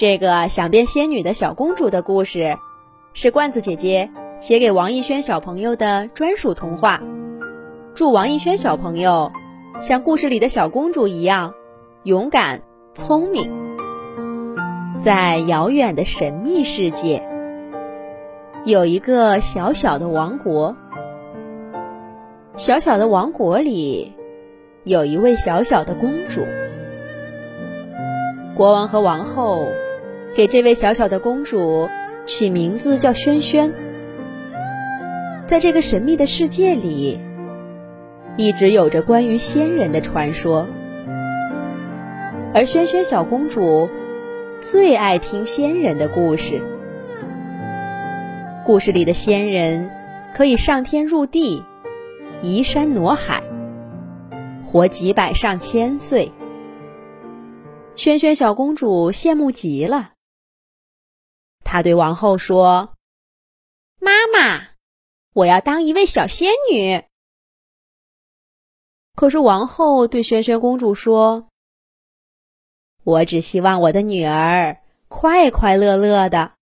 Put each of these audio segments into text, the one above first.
这个想变仙女的小公主的故事，是罐子姐姐写给王艺轩小朋友的专属童话。祝王艺轩小朋友像故事里的小公主一样勇敢、聪明。在遥远的神秘世界，有一个小小的王国。小小的王国里，有一位小小的公主。国王和王后给这位小小的公主取名字叫萱萱。在这个神秘的世界里，一直有着关于仙人的传说，而萱萱小公主最爱听仙人的故事。故事里的仙人可以上天入地。移山挪海，活几百上千岁。萱萱小公主羡慕极了，她对王后说：“妈妈，我要当一位小仙女。”可是王后对萱萱公主说：“我只希望我的女儿快快乐乐的。”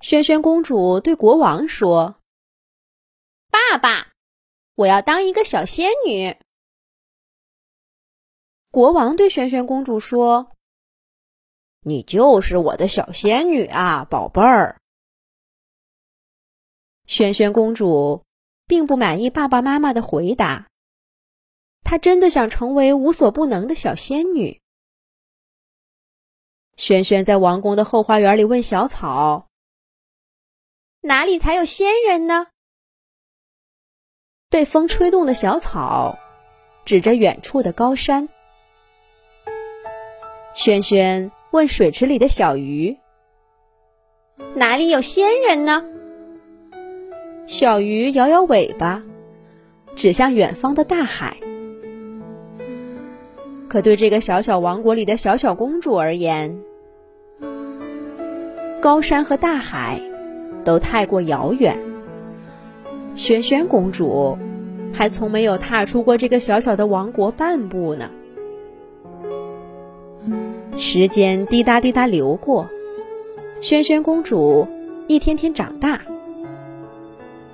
萱萱公主对国王说。爸爸，我要当一个小仙女。国王对萱萱公主说：“你就是我的小仙女啊，宝贝儿。”萱萱公主并不满意爸爸妈妈的回答，她真的想成为无所不能的小仙女。萱萱在王宫的后花园里问小草：“哪里才有仙人呢？”被风吹动的小草，指着远处的高山。萱萱问水池里的小鱼：“哪里有仙人呢？”小鱼摇摇尾巴，指向远方的大海。可对这个小小王国里的小小公主而言，高山和大海都太过遥远。萱萱公主。还从没有踏出过这个小小的王国半步呢。时间滴答滴答流过，萱萱公主一天天长大。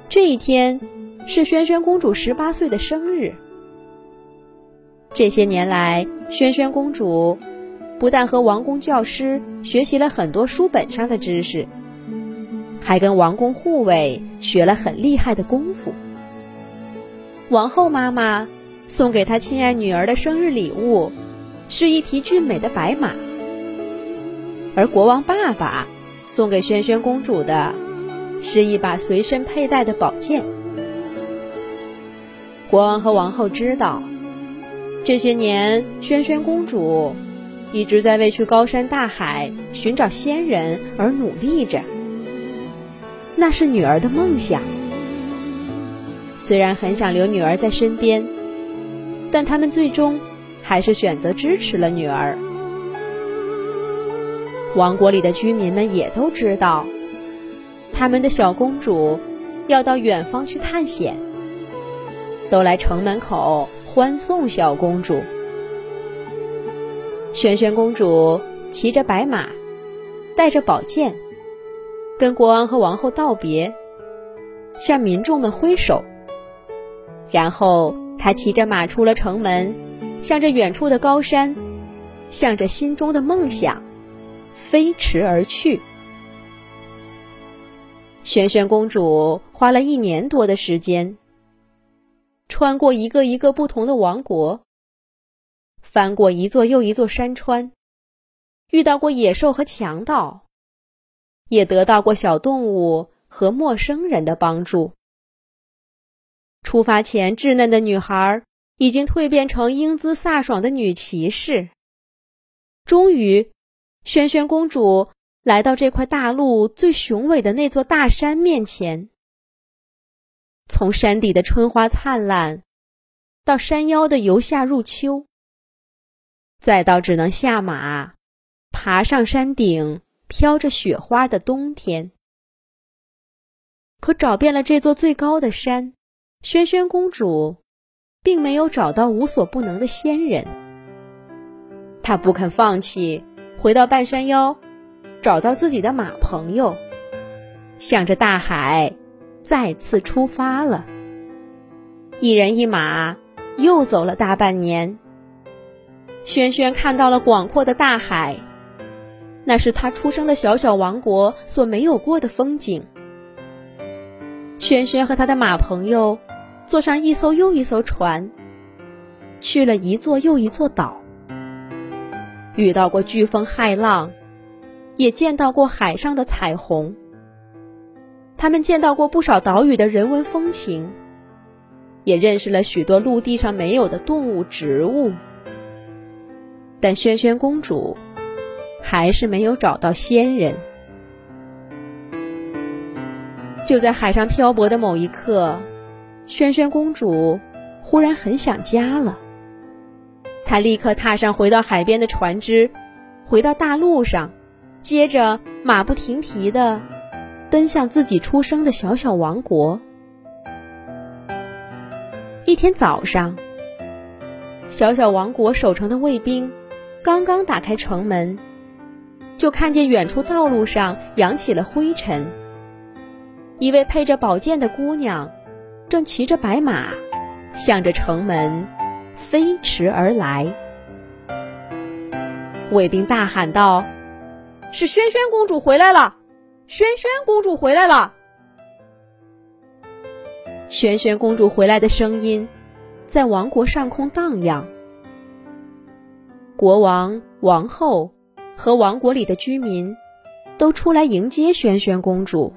这一天是萱萱公主十八岁的生日。这些年来，萱萱公主不但和王宫教师学习了很多书本上的知识，还跟王宫护卫学了很厉害的功夫。王后妈妈送给她亲爱女儿的生日礼物，是一匹俊美的白马；而国王爸爸送给萱萱公主的，是一把随身佩戴的宝剑。国王和王后知道，这些年萱萱公主一直在为去高山大海寻找仙人而努力着，那是女儿的梦想。虽然很想留女儿在身边，但他们最终还是选择支持了女儿。王国里的居民们也都知道，他们的小公主要到远方去探险，都来城门口欢送小公主。萱萱公主骑着白马，带着宝剑，跟国王和王后道别，向民众们挥手。然后，他骑着马出了城门，向着远处的高山，向着心中的梦想，飞驰而去。萱萱公主花了一年多的时间，穿过一个一个不同的王国，翻过一座又一座山川，遇到过野兽和强盗，也得到过小动物和陌生人的帮助。出发前稚嫩的女孩已经蜕变成英姿飒爽的女骑士。终于，萱萱公主来到这块大陆最雄伟的那座大山面前。从山底的春花灿烂，到山腰的由夏入秋，再到只能下马爬上山顶、飘着雪花的冬天。可找遍了这座最高的山。萱萱公主并没有找到无所不能的仙人，他不肯放弃回到半山腰，找到自己的马朋友，向着大海再次出发了。一人一马，又走了大半年。轩轩看到了广阔的大海，那是他出生的小小王国所没有过的风景。轩轩和他的马朋友坐上一艘又一艘船，去了一座又一座岛，遇到过飓风骇浪，也见到过海上的彩虹。他们见到过不少岛屿的人文风情，也认识了许多陆地上没有的动物植物。但轩轩公主还是没有找到仙人。就在海上漂泊的某一刻，轩轩公主忽然很想家了。她立刻踏上回到海边的船只，回到大陆上，接着马不停蹄的奔向自己出生的小小王国。一天早上，小小王国守城的卫兵。刚刚打开城门，就看见远处道路上扬起了灰尘。一位配着宝剑的姑娘，正骑着白马，向着城门飞驰而来。卫兵大喊道：“是轩轩公主回来了！轩轩公主回来了！”轩轩公主回来的声音，在王国上空荡漾。国王、王后和王国里的居民都出来迎接轩轩公主，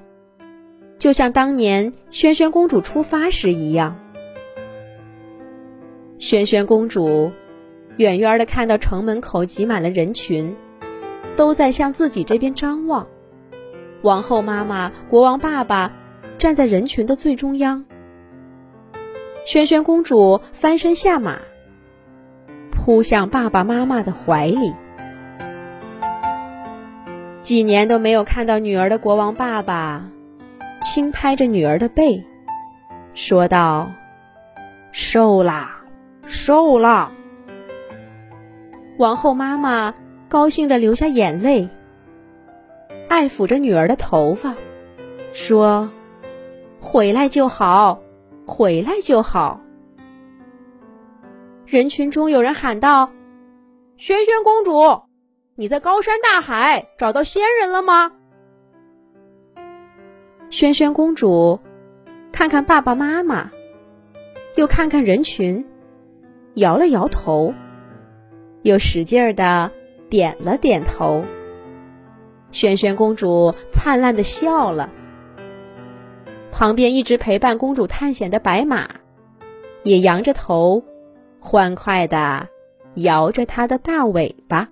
就像当年轩轩公主出发时一样。轩轩公主远远的看到城门口挤满了人群，都在向自己这边张望。王后妈妈、国王爸爸站在人群的最中央。轩轩公主翻身下马。扑向爸爸妈妈的怀里。几年都没有看到女儿的国王爸爸，轻拍着女儿的背，说道：“瘦啦，瘦啦。”王后妈妈高兴的流下眼泪，爱抚着女儿的头发，说：“回来就好，回来就好。”人群中有人喊道：“轩轩公主，你在高山大海找到仙人了吗？”轩轩公主看看爸爸妈妈，又看看人群，摇了摇头，又使劲儿的点了点头。轩轩公主灿烂的笑了。旁边一直陪伴公主探险的白马，也扬着头。欢快的摇着它的大尾巴。